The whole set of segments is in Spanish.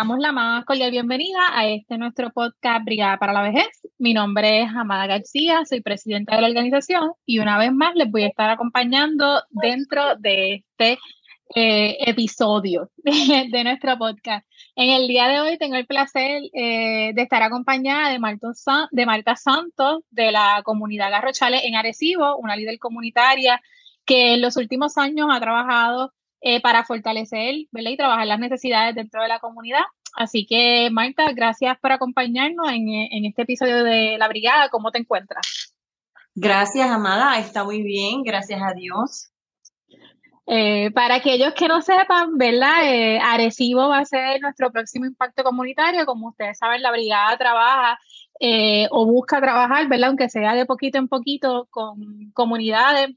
damos la más cordial bienvenida a este nuestro podcast Brigada para la Vejez. Mi nombre es Amada García, soy presidenta de la organización y una vez más les voy a estar acompañando dentro de este eh, episodio de, nuestro podcast. En el día de hoy tengo el placer eh, de estar acompañada de Marta, de Marta Santos de la comunidad Garrochales en Arecibo, una líder comunitaria que en los últimos años ha trabajado eh, para fortalecer y trabajar las necesidades dentro de la comunidad. Así que, Marta, gracias por acompañarnos en, en este episodio de La Brigada. ¿Cómo te encuentras? Gracias, Amada. Está muy bien, gracias a Dios. Eh, para aquellos que no sepan, ¿verdad? Eh, Arecibo va a ser nuestro próximo impacto comunitario. Como ustedes saben, la brigada trabaja eh, o busca trabajar, ¿verdad? Aunque sea de poquito en poquito con comunidades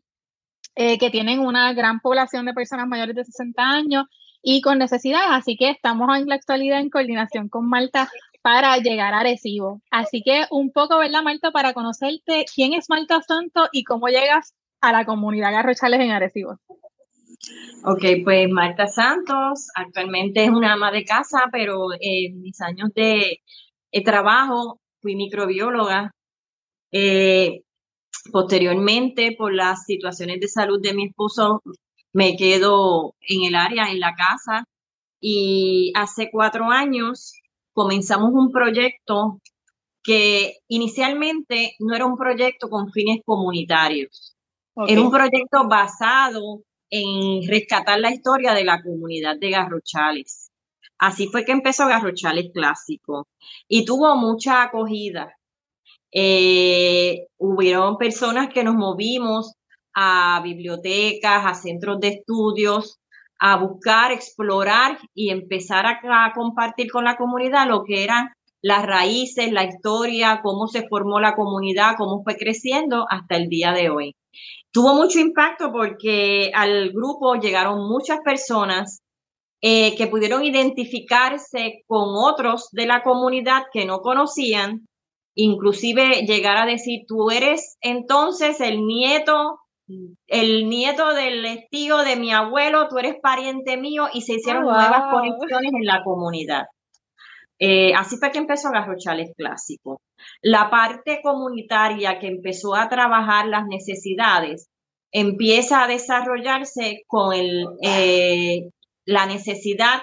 que tienen una gran población de personas mayores de 60 años y con necesidades. Así que estamos en la actualidad en coordinación con Malta para llegar a Arecibo. Así que un poco, ¿verdad, Malta, para conocerte quién es Malta Santo y cómo llegas a la comunidad Garrochales en Arecibo? Ok, pues Marta Santos actualmente es una ama de casa, pero en mis años de, trabajo fui microbióloga. Eh, posteriormente, por las situaciones de salud de mi esposo, me quedo en el área, en la casa, y hace cuatro años comenzamos un proyecto que inicialmente no era un proyecto con fines comunitarios, era un proyecto basado en rescatar la historia de la comunidad de Garrochales. Así fue que empezó Garrochales Clásico y tuvo mucha acogida. Eh, hubieron personas que nos movimos a bibliotecas, a centros de estudios, a buscar, explorar y empezar a, compartir con la comunidad lo que eran las raíces, la historia, cómo se formó la comunidad, cómo fue creciendo hasta el día de hoy. Tuvo mucho impacto porque al grupo llegaron muchas personas eh, que pudieron identificarse con otros de la comunidad que no conocían, inclusive llegar a decir, tú eres entonces el nieto, el nieto del tío de mi abuelo, tú eres pariente mío y se hicieron oh, nuevas conexiones en la comunidad. Eh, así fue que empezó Garrochales Clásico. La parte comunitaria que empezó a trabajar las necesidades empieza a desarrollarse con el, eh, la necesidad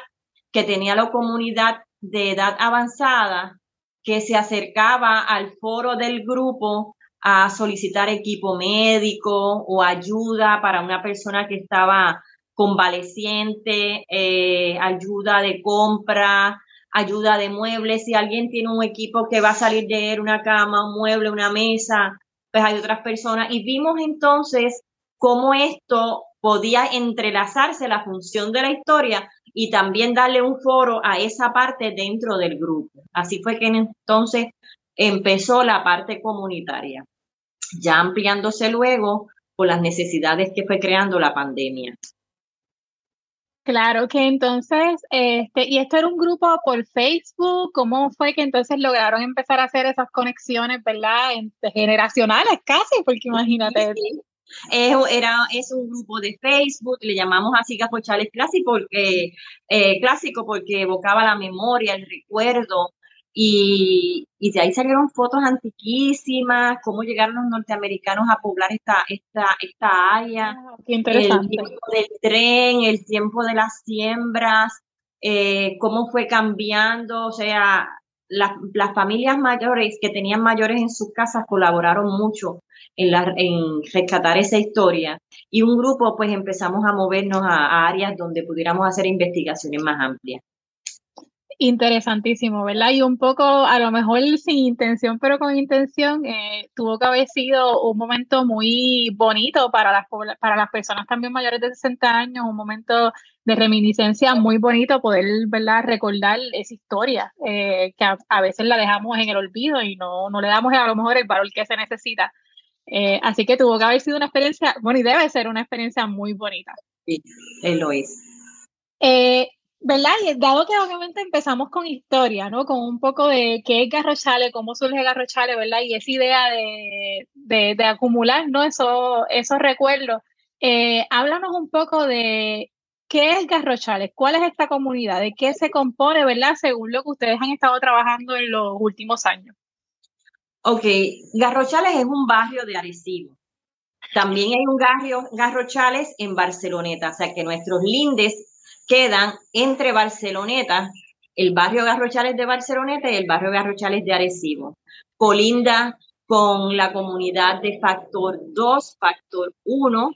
que tenía la comunidad de edad avanzada que se acercaba al foro del grupo a solicitar equipo médico o ayuda para una persona que estaba convaleciente, eh, ayuda de compra, ayuda de muebles, si alguien tiene un equipo que va a salir de él, una cama, un mueble, una mesa, pues hay otras personas. Y vimos entonces cómo esto podía entrelazarse la función de la historia y también darle un foro a esa parte dentro del grupo. Así fue que entonces empezó la parte comunitaria, ya ampliándose luego por las necesidades que fue creando la pandemia. Claro que entonces, este, y esto era un grupo por Facebook, ¿cómo fue que entonces lograron empezar a hacer esas conexiones, verdad, generacionales casi? Porque imagínate. Es, era, es un grupo de Facebook, le llamamos así Gafochales Clásico porque, eh, clásico porque evocaba la memoria, el recuerdo, y, y, de ahí salieron fotos antiquísimas, cómo llegaron los norteamericanos a poblar esta, esta, esta área. Ah, qué interesante. El tiempo del tren, el tiempo de las siembras, eh, cómo fue cambiando, o sea, las, las, familias mayores que tenían mayores en sus casas colaboraron mucho en, la, en rescatar esa historia y un grupo pues empezamos a movernos a áreas donde pudiéramos hacer investigaciones más amplias. Interesantísimo, ¿verdad? Y un poco, a lo mejor sin intención, pero con intención, eh, tuvo que haber sido un momento muy bonito para las, para las personas también mayores de 60 años, un momento de reminiscencia muy bonito poder, ¿verdad?, recordar esa historia, eh, que a, veces la dejamos en el olvido y no, no le damos a lo mejor el valor que se necesita. Eh, así que tuvo que haber sido una experiencia, bueno, y debe ser una experiencia muy bonita. Sí, lo es. ¿Verdad? Y dado que obviamente empezamos con historia, ¿no? Con un poco de qué es Garrochale, cómo surge Garrochale, ¿verdad? Y esa idea de, de, acumular, ¿no? Eso, esos recuerdos. Eh, háblanos un poco de ¿qué es Garrochales? ¿Cuál es esta comunidad? ¿De qué se compone, verdad? Según lo que ustedes han estado trabajando en los últimos años. Ok, Garrochales es un barrio de Arecibo. También hay un barrio Garrochales en Barceloneta, o sea que nuestros lindes quedan entre Barceloneta, el barrio Garrochales de Barceloneta y el barrio Garrochales de Arecibo. Colinda con la comunidad de Factor 2, Factor 1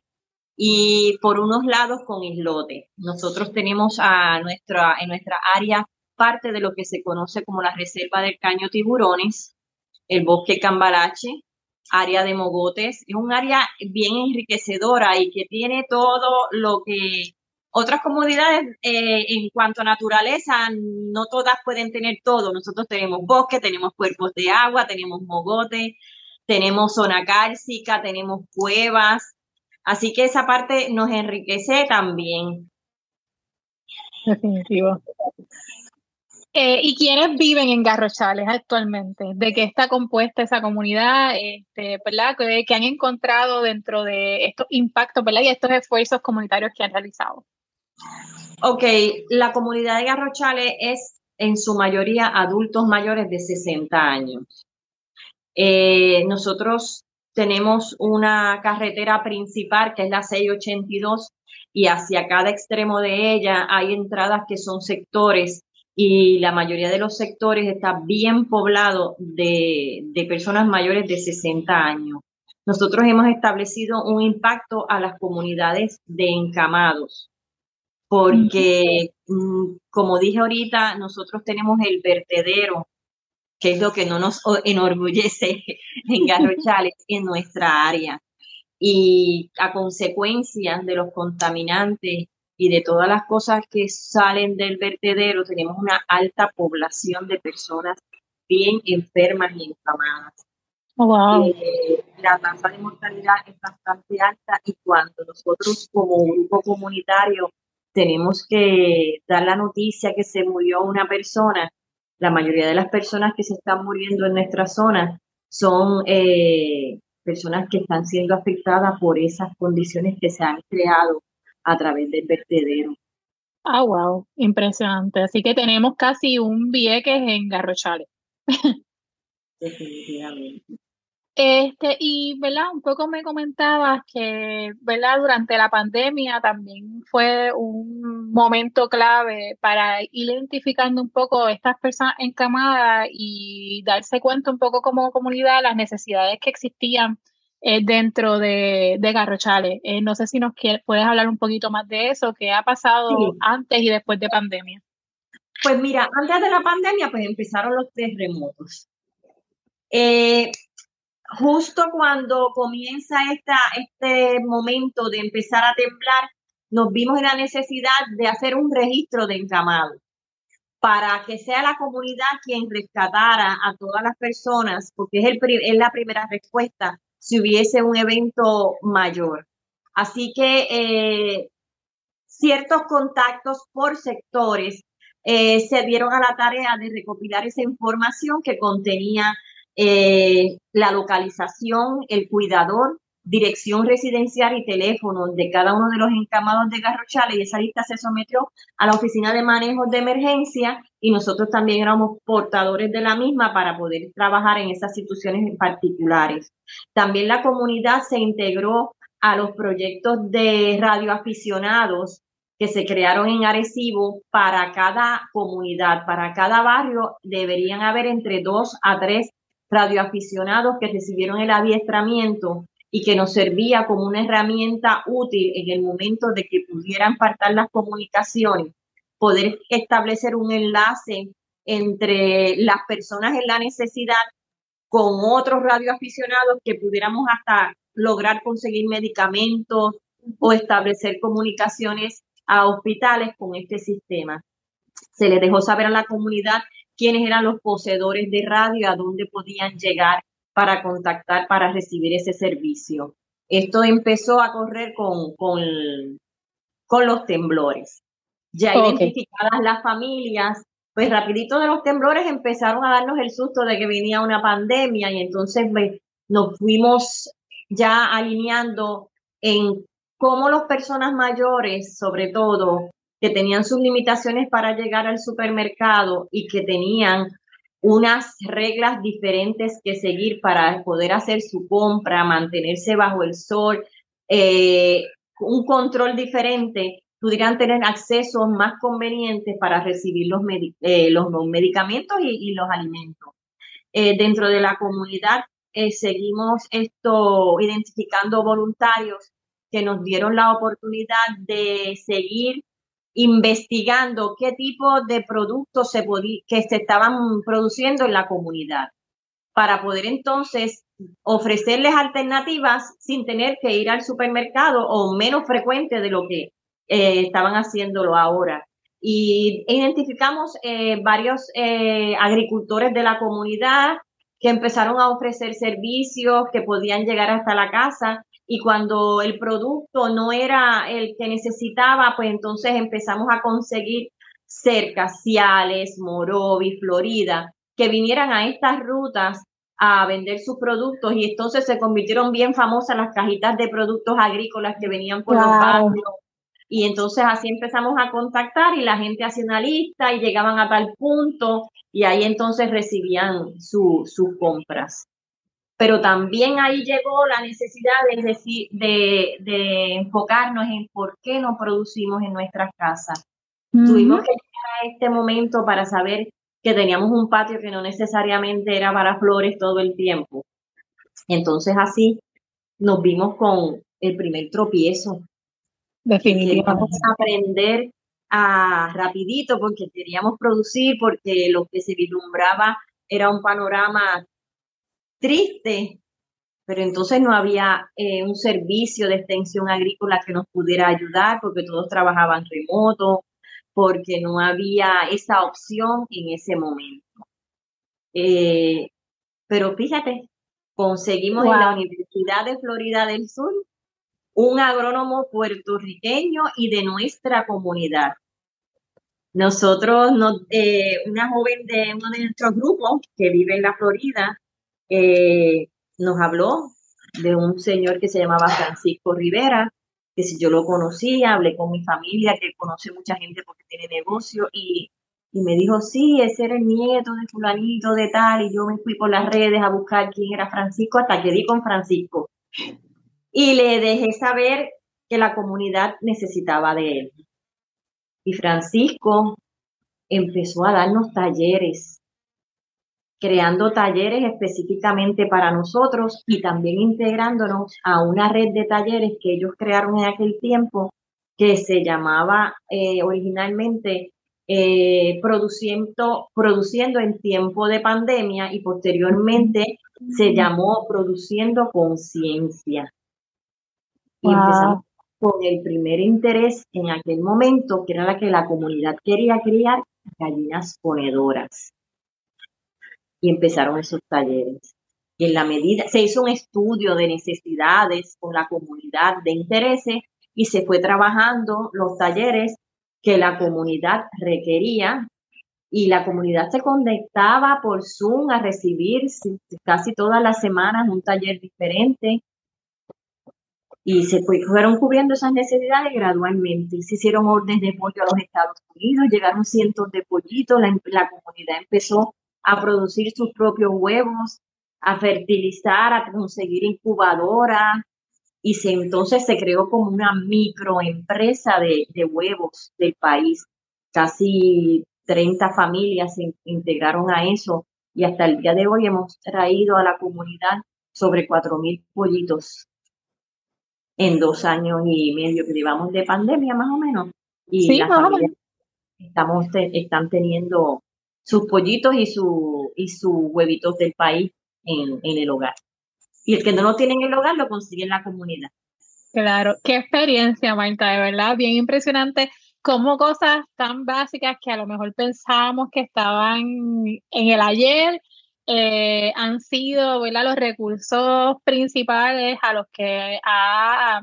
y por unos lados con Islote. Nosotros tenemos a nuestra, en nuestra área parte de lo que se conoce como la Reserva del Caño Tiburones, el Bosque Cambalache, área de Mogotes. Es un área bien enriquecedora y que tiene todo lo que otras comunidades eh, en cuanto a naturaleza, no todas pueden tener todo. Nosotros tenemos bosque, tenemos cuerpos de agua, tenemos mogote, tenemos zona cálcica, tenemos cuevas. Así que esa parte nos enriquece también. Definitivo. Eh, ¿Y quiénes viven en Garrochales actualmente? ¿De qué está compuesta esa comunidad? Este, ¿verdad? ¿Qué, han encontrado dentro de estos impactos ¿verdad? y estos esfuerzos comunitarios que han realizado? Ok, la comunidad de Garrochales es en su mayoría adultos mayores de 60 años. Eh, nosotros tenemos una carretera principal que es la 682 y hacia cada extremo de ella hay entradas que son sectores y la mayoría de los sectores está bien poblado de, de personas mayores de 60 años. Nosotros hemos establecido un impacto a las comunidades de encamados porque, mm, como dije ahorita, nosotros tenemos el vertedero, que es lo que no nos enorgullece en Garrochales, en nuestra área. Y a consecuencia de los contaminantes y de todas las cosas que salen del vertedero, tenemos una alta población de personas bien enfermas y inflamadas. Oh, eh, la tasa de mortalidad es bastante alta y cuando nosotros como grupo comunitario tenemos que dar la noticia que se murió una persona. La mayoría de las personas que se están muriendo en nuestra zona son eh, personas que están siendo afectadas por esas condiciones que se han creado a través del vertedero. Ah, wow, impresionante. Así que tenemos casi un Vieques en Garrochales. Definitivamente. Este, y, ¿verdad? Un poco me comentabas que, ¿verdad? Durante la pandemia también fue un momento clave para ir identificando un poco estas personas encamadas y darse cuenta un poco como comunidad las necesidades que existían eh, dentro de, de Garrochales. Eh, no sé si nos puedes hablar un poquito más de eso, qué ha pasado antes y después de pandemia. Pues mira, antes de la pandemia, pues empezaron los terremotos. Eh, justo cuando comienza este momento de empezar a temblar, nos vimos en la necesidad de hacer un registro de encamados para que sea la comunidad quien rescatara a todas las personas, porque es, el, es la primera respuesta si hubiese un evento mayor. Así que eh, ciertos contactos por sectores eh, se dieron a la tarea de recopilar esa información que contenía eh, la localización, el cuidador, dirección residencial y teléfono de cada uno de los encamados de Garrochales y esa lista se sometió a la Oficina de Manejo de Emergencia y nosotros también éramos portadores de la misma para poder trabajar en esas situaciones particulares. También la comunidad se integró a los proyectos de radioaficionados que se crearon en Arecibo para cada comunidad, para cada barrio deberían haber entre dos a tres radioaficionados que recibieron el adiestramiento y que nos servía como una herramienta útil en el momento de que pudieran faltar las comunicaciones, poder establecer un enlace entre las personas en la necesidad con otros radioaficionados que pudiéramos hasta lograr conseguir medicamentos o establecer comunicaciones a hospitales con este sistema. Se les dejó saber a la comunidad quiénes eran los poseedores de radio, a dónde podían llegar para contactar, para recibir ese servicio. Esto empezó a correr con, con, con los temblores. Ya identificadas las familias, pues rapidito de los temblores empezaron a darnos el susto de que venía una pandemia y entonces pues, nos fuimos ya alineando en cómo las personas mayores, sobre todo, que tenían sus limitaciones para llegar al supermercado y que tenían unas reglas diferentes que seguir para poder hacer su compra, mantenerse bajo el sol, eh, un control diferente, pudieran tener acceso más convenientes para recibir los, eh, los, medicamentos y, los alimentos. Eh, dentro de la comunidad seguimos esto identificando voluntarios que nos dieron la oportunidad de seguir investigando qué tipo de productos se que se estaban produciendo en la comunidad para poder entonces ofrecerles alternativas sin tener que ir al supermercado o menos frecuente de lo que eh, estaban haciéndolo ahora. Y identificamos eh, varios eh, agricultores de la comunidad que empezaron a ofrecer servicios que podían llegar hasta la casa y cuando el producto no era el que necesitaba, pues entonces empezamos a conseguir cerca, Ciales, Morovi, Florida, que vinieran a estas rutas a vender sus productos y entonces se convirtieron bien famosas las cajitas de productos agrícolas que venían por los barrios. Y entonces así empezamos a contactar y la gente hacía una lista y llegaban a tal punto y ahí entonces recibían sus compras pero también ahí llegó la necesidad de, decir, de, enfocarnos en por qué no producimos en nuestras casas. Tuvimos que llegar a este momento para saber que teníamos un patio que no necesariamente era para flores todo el tiempo. Entonces así nos vimos con el primer tropiezo. Definitivamente. aprender a rapidito porque queríamos producir, porque lo que se vislumbraba era un panorama triste, pero entonces no había eh, un servicio de extensión agrícola que nos pudiera ayudar porque todos trabajaban remoto, porque no había esa opción en ese momento. Eh, pero fíjate, conseguimos en la Universidad de Florida del Sur un agrónomo puertorriqueño y de nuestra comunidad. Nosotros, eh, una joven de uno de nuestros grupos que vive en la Florida, eh, nos habló de un señor que se llamaba Francisco Rivera, que si yo lo conocía, hablé con mi familia, que conoce mucha gente porque tiene negocio, y, y me dijo, sí, ese era el nieto de fulanito de tal, y yo me fui por las redes a buscar quién era Francisco, hasta que di con Francisco. Y le dejé saber que la comunidad necesitaba de él. Y Francisco empezó a darnos talleres creando talleres específicamente para nosotros y también integrándonos a una red de talleres que ellos crearon en aquel tiempo que se llamaba eh, originalmente eh, produciendo, produciendo en tiempo de pandemia y posteriormente se llamó Produciendo Conciencia. Y empezamos con el primer interés en aquel momento, que era la que la comunidad quería criar gallinas ponedoras y empezaron esos talleres. Y en la medida, se hizo un estudio de necesidades con la comunidad de intereses y se fue trabajando los talleres que la comunidad requería y la comunidad se conectaba por Zoom a recibir casi todas las semanas un taller diferente y se fueron cubriendo esas necesidades gradualmente. Se hicieron órdenes de pollo a los Estados Unidos, llegaron cientos de pollitos, la, la comunidad empezó a producir sus propios huevos, a fertilizar, a conseguir incubadoras, y se, entonces se creó como una microempresa de, de huevos del país. Casi 30 familias se integraron a eso y hasta el día de hoy hemos traído a la comunidad sobre 4.000 pollitos en dos años y medio que llevamos de pandemia más o menos. Y sí, las familias estamos, están teniendo sus pollitos y, su, y sus huevitos del país en, en el hogar. Y el que no lo tiene en el hogar lo consigue en la comunidad. Claro, qué experiencia, Marta, de verdad, bien impresionante. Como cosas tan básicas que a lo mejor pensábamos que estaban en el ayer, eh, han sido ¿verdad? los recursos principales a los que ha,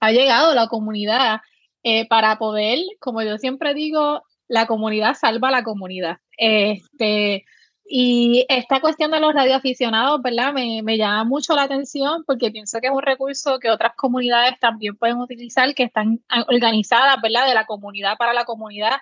ha llegado la comunidad eh, para poder, como yo siempre digo, la comunidad salva a la comunidad. Este, Y esta cuestión de los radioaficionados, ¿verdad? Me, me, llama mucho la atención porque pienso que es un recurso que otras comunidades también pueden utilizar, que están organizadas, ¿verdad? De la comunidad para la comunidad.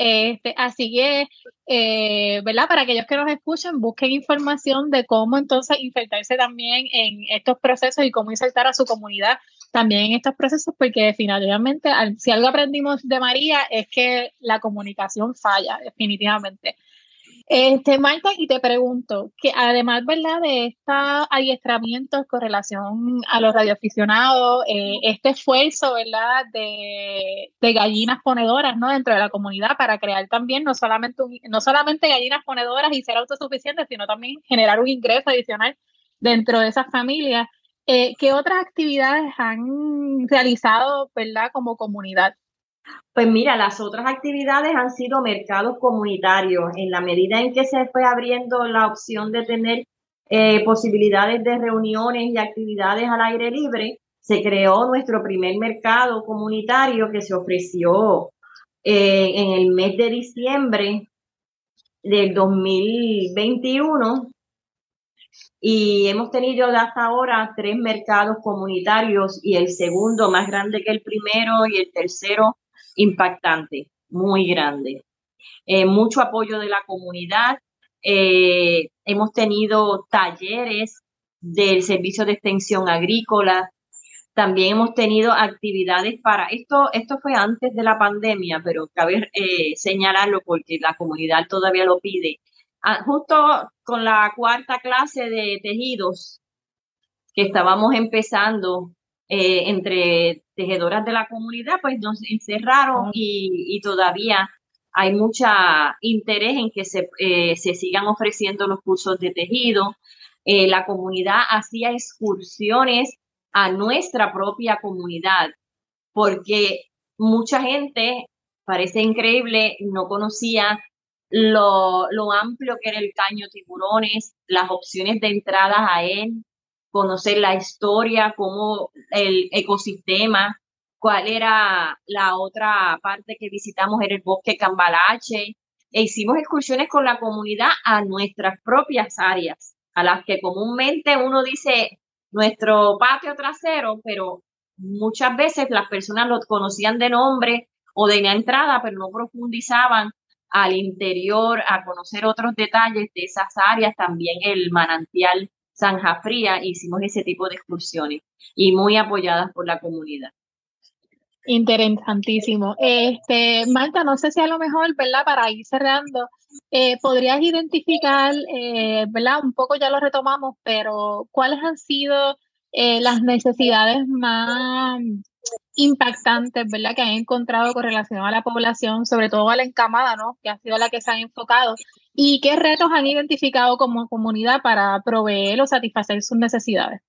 Este, así que, eh, ¿verdad? Para aquellos que nos escuchen, busquen información de cómo entonces insertarse también en estos procesos y cómo insertar a su comunidad también en estos procesos, porque definitivamente, si algo aprendimos de María es que la comunicación falla, definitivamente. Este, Marta, y te pregunto, que además, ¿verdad?, de estos adiestramientos con relación a los radioaficionados, eh, este esfuerzo, ¿verdad?, de, gallinas ponedoras, ¿no?, dentro de la comunidad para crear también no solamente, no solamente gallinas ponedoras y ser autosuficientes, sino también generar un ingreso adicional dentro de esas familias. Eh, ¿Qué otras actividades han realizado, ¿verdad?, como comunidad? Pues mira, las otras actividades han sido mercados comunitarios. En la medida en que se fue abriendo la opción de tener eh, posibilidades de reuniones y actividades al aire libre, se creó nuestro primer mercado comunitario que se ofreció eh, en el mes de diciembre del 2021 y hemos tenido hasta ahora tres mercados comunitarios y el segundo más grande que el primero y el tercero impactante, muy grande. Eh, mucho apoyo de la comunidad. Eh, hemos tenido talleres del servicio de extensión agrícola. También hemos tenido actividades para esto. Esto fue antes de la pandemia, pero cabe eh, señalarlo porque la comunidad todavía lo pide. Ah, justo con la cuarta clase de tejidos que estábamos empezando eh, entre tejedoras de la comunidad, pues nos encerraron y, todavía hay mucha interés en que se, eh, se sigan ofreciendo los cursos de tejido. Eh, la comunidad hacía excursiones a nuestra propia comunidad, porque mucha gente, parece increíble, no conocía lo, lo amplio que era el caño tiburones, las opciones de entradas a él, conocer la historia, cómo el ecosistema, cuál era la otra parte que visitamos, era el bosque Cambalache. E hicimos excursiones con la comunidad a nuestras propias áreas, a las que comúnmente uno dice nuestro patio trasero, pero muchas veces las personas lo conocían de nombre o de la entrada, pero no profundizaban al interior a conocer otros detalles de esas áreas, también el manantial Zanja Fría, hicimos ese tipo de excursiones y muy apoyadas por la comunidad. Interesantísimo. Este, Marta, no sé si a lo mejor, ¿verdad? Para ir cerrando, eh, podrías identificar, eh, ¿verdad? Un poco ya lo retomamos, pero ¿cuáles han sido eh, las necesidades más impactantes, ¿verdad? Que han encontrado con relación a la población, sobre todo a la encamada, ¿no? Que ha sido la que se han enfocado. ¿Y qué retos han identificado como comunidad para proveer o satisfacer sus necesidades?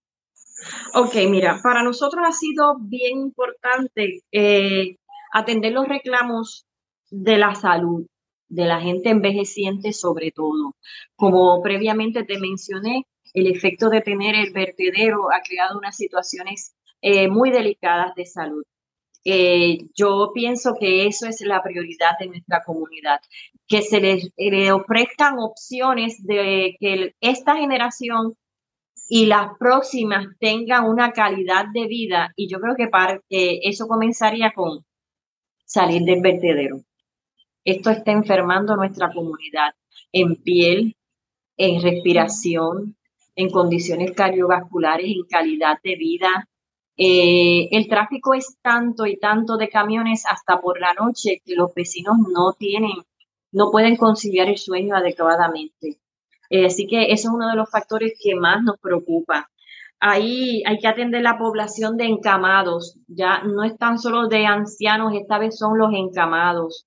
Ok, mira, para nosotros ha sido bien importante eh, atender los reclamos de la salud, de la gente envejeciente sobre todo. Como previamente te mencioné, el efecto de tener el vertedero ha creado unas situaciones eh, muy delicadas de salud. Eh, yo pienso que eso es la prioridad de nuestra comunidad, que se les le ofrezcan opciones de que esta generación y las próximas tengan una calidad de vida y yo creo que para, eso comenzaría con salir del vertedero. Esto está enfermando nuestra comunidad en piel, en respiración, en condiciones cardiovasculares, en calidad de vida, eh, el tráfico es tanto y tanto de camiones hasta por la noche que los vecinos no tienen, no pueden conciliar el sueño adecuadamente. Eh, así que eso es uno de los factores que más nos preocupa. Ahí hay que atender la población de encamados. Ya no es tan solo de ancianos, esta vez son los encamados.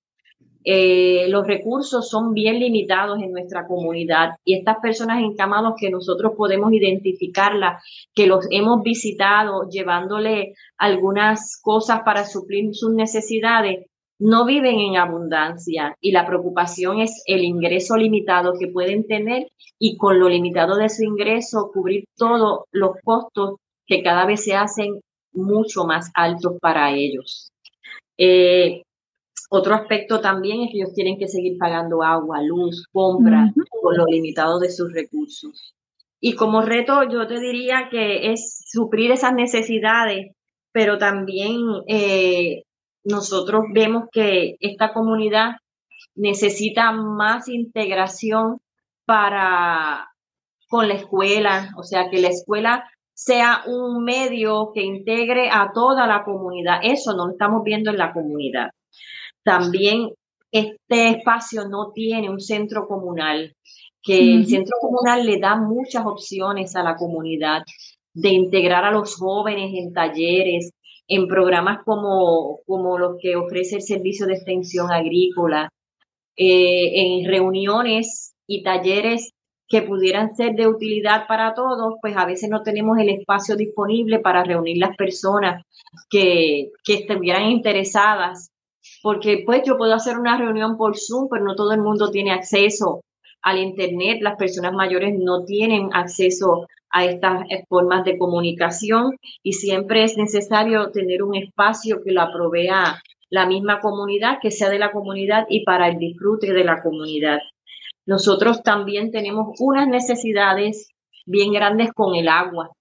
Eh, los recursos son bien limitados en nuestra comunidad y estas personas encamados que nosotros podemos identificarlas, que los hemos visitado llevándole algunas cosas para suplir sus necesidades, no viven en abundancia y la preocupación es el ingreso limitado que pueden tener y con lo limitado de su ingreso cubrir todos los costos que cada vez se hacen mucho más altos para ellos. Eh, Otro aspecto también es que ellos tienen que seguir pagando agua, luz, compra, con lo limitado de sus recursos. Y como reto, yo te diría que es suplir esas necesidades, pero también eh, nosotros vemos que esta comunidad necesita más integración para con la escuela, o sea, que la escuela sea un medio que integre a toda la comunidad. Eso no lo estamos viendo en la comunidad. También este espacio no tiene un centro comunal, que el centro comunal le da muchas opciones a la comunidad de integrar a los jóvenes en talleres, en programas como, como los que ofrece el Servicio de Extensión Agrícola, eh, en reuniones y talleres que pudieran ser de utilidad para todos, pues a veces no tenemos el espacio disponible para reunir las personas que, que estuvieran interesadas, porque pues yo puedo hacer una reunión por Zoom, pero no todo el mundo tiene acceso al Internet, las personas mayores no tienen acceso a estas formas de comunicación y siempre es necesario tener un espacio que lo provea la misma comunidad, que sea de la comunidad y para el disfrute de la comunidad. Nosotros también tenemos unas necesidades bien grandes con el agua.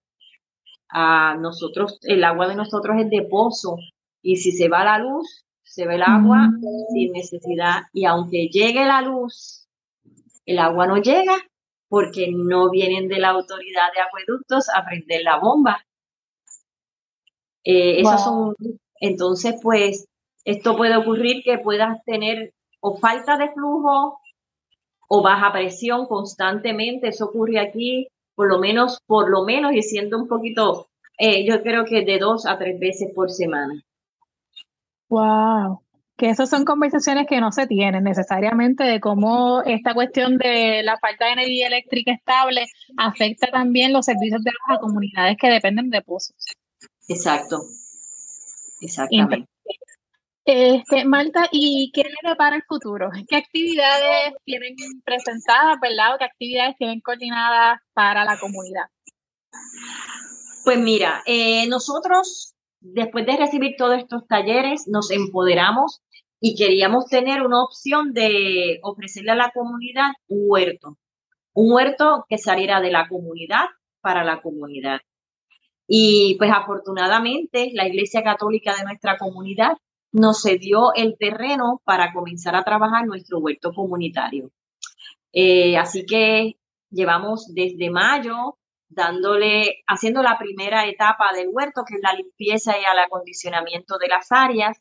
A nosotros, el agua de nosotros es de pozo y si se va la luz, se ve el agua mm. sin necesidad y aunque llegue la luz, el agua no llega porque no vienen de la autoridad de acueductos a prender la bomba. Eh, son, entonces, pues, esto puede ocurrir que puedas tener o falta de flujo o baja presión constantemente. Eso ocurre aquí por lo menos, por lo menos, y siendo un poquito, eh, yo creo que de dos a tres veces por semana. Wow. Que esas son conversaciones que no se tienen necesariamente de cómo esta cuestión de la falta de energía eléctrica estable afecta también los servicios de las comunidades que dependen de pozos. Exacto. Exactamente. Este, Marta, ¿y qué le depara el futuro? ¿Qué actividades tienen presentadas, verdad? ¿O qué actividades tienen coordinadas para la comunidad? Pues mira, eh, nosotros, después de recibir todos estos talleres, nos empoderamos y queríamos tener una opción de ofrecerle a la comunidad un huerto. Un huerto que saliera de la comunidad para la comunidad. Y pues afortunadamente la Iglesia Católica de nuestra comunidad nos cedió el terreno para comenzar a trabajar nuestro huerto comunitario. Eh, así que llevamos desde mayo dándole, haciendo la primera etapa del huerto, que es la limpieza y el acondicionamiento de las áreas,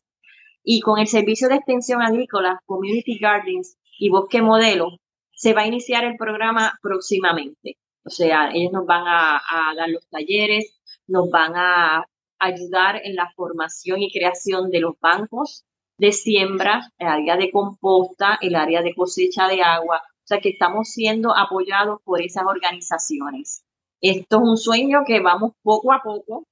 y con el servicio de extensión agrícola, Community Gardens y Bosque Modelo, se va a iniciar el programa próximamente. O sea, ellos nos van a dar los talleres, nos van a ayudar en la formación y creación de los bancos de siembra, el área de composta, el área de cosecha de agua. O sea que estamos siendo apoyados por esas organizaciones. Esto es un sueño que vamos poco a poco,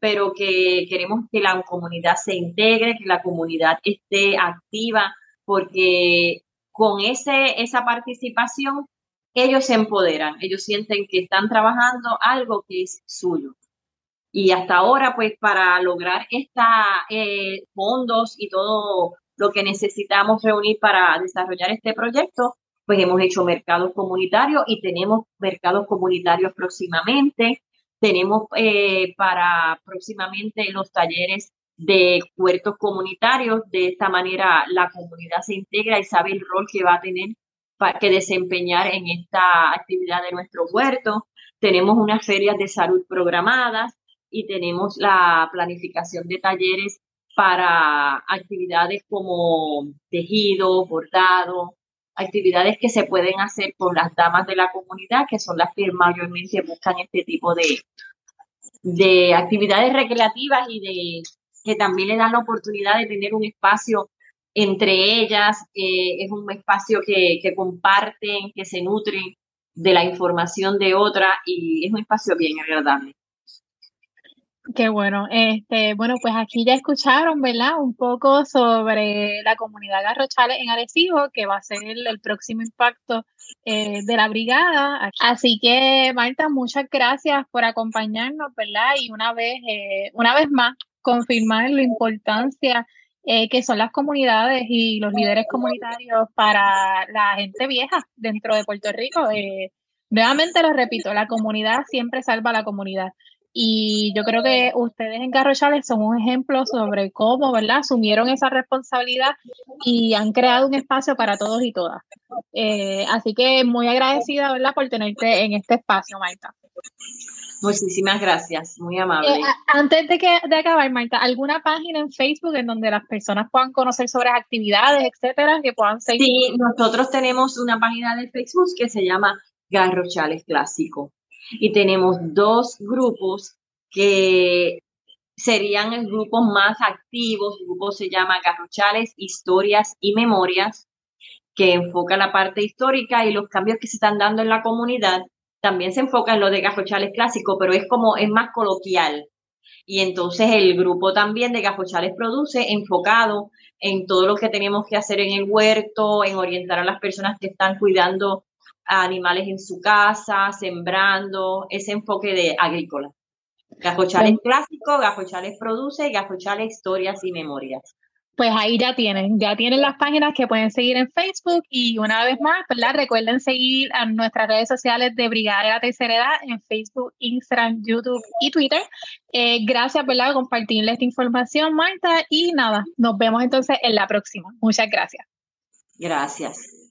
pero que queremos que la comunidad se integre, que la comunidad esté activa, porque con ese, esa participación ellos se empoderan, ellos sienten que están trabajando algo que es suyo. Y hasta ahora, pues para lograr estos eh, fondos y todo lo que necesitamos reunir para desarrollar este proyecto, pues hemos hecho mercados comunitarios y tenemos mercados comunitarios próximamente. Tenemos eh, para próximamente los talleres de huertos comunitarios. De esta manera la comunidad se integra y sabe el rol que va a tener para, que desempeñar en esta actividad de nuestro huerto. Tenemos unas ferias de salud programadas y tenemos la planificación de talleres para actividades como tejido, bordado, actividades que se pueden hacer con las damas de la comunidad, que son las que mayormente buscan este tipo de, de actividades recreativas y de que también le dan la oportunidad de tener un espacio entre ellas, es un espacio que, que comparten, que se nutren de la información de otra y es un espacio bien agradable. Qué bueno. Este, bueno, pues aquí ya escucharon, ¿verdad? Un poco sobre la comunidad Garrochales en Arecibo, que va a ser el, próximo impacto eh, de la brigada. Así que, Marta, muchas gracias por acompañarnos, ¿verdad? Y una vez, eh, una vez más, confirmar la importancia eh, que son las comunidades y los líderes comunitarios para la gente vieja dentro de Puerto Rico. Eh, nuevamente lo repito, la comunidad siempre salva a la comunidad. Y yo creo que ustedes en Garrochales son un ejemplo sobre cómo, ¿verdad?, asumieron esa responsabilidad y han creado un espacio para todos y todas. Eh, así que muy agradecida, ¿verdad?, por tenerte en este espacio, Marta. Muchísimas gracias, muy amable. Eh, antes de, que, de acabar, Marta, ¿alguna página en Facebook en donde las personas puedan conocer sobre actividades, etcétera, que puedan seguir? Sí, nosotros tenemos una página de Facebook que se llama Garrochales Clásico y tenemos dos grupos que serían el grupo más activos. El grupo se llama Garrochales, Historias y Memorias, que enfoca la parte histórica y los cambios que se están dando en la comunidad. También se enfoca en lo de Garrochales clásico, pero es como, es más coloquial. Y entonces el grupo también de Garrochales Produce, enfocado en todo lo que tenemos que hacer en el huerto, en orientar a las personas que están cuidando animales en su casa, sembrando, ese enfoque de agrícola. Gajochales clásico, Gajochales produce, Gajochales historias y memorias. Pues ahí ya tienen, ya tienen las páginas que pueden seguir en Facebook y una vez más, ¿verdad? Recuerden seguir a nuestras redes sociales de Brigada de la Tercera Edad en Facebook, Instagram, YouTube y Twitter. Eh, gracias, ¿verdad? Por compartirles esta información, Marta. Y nada, nos vemos entonces en la próxima. Muchas gracias. Gracias.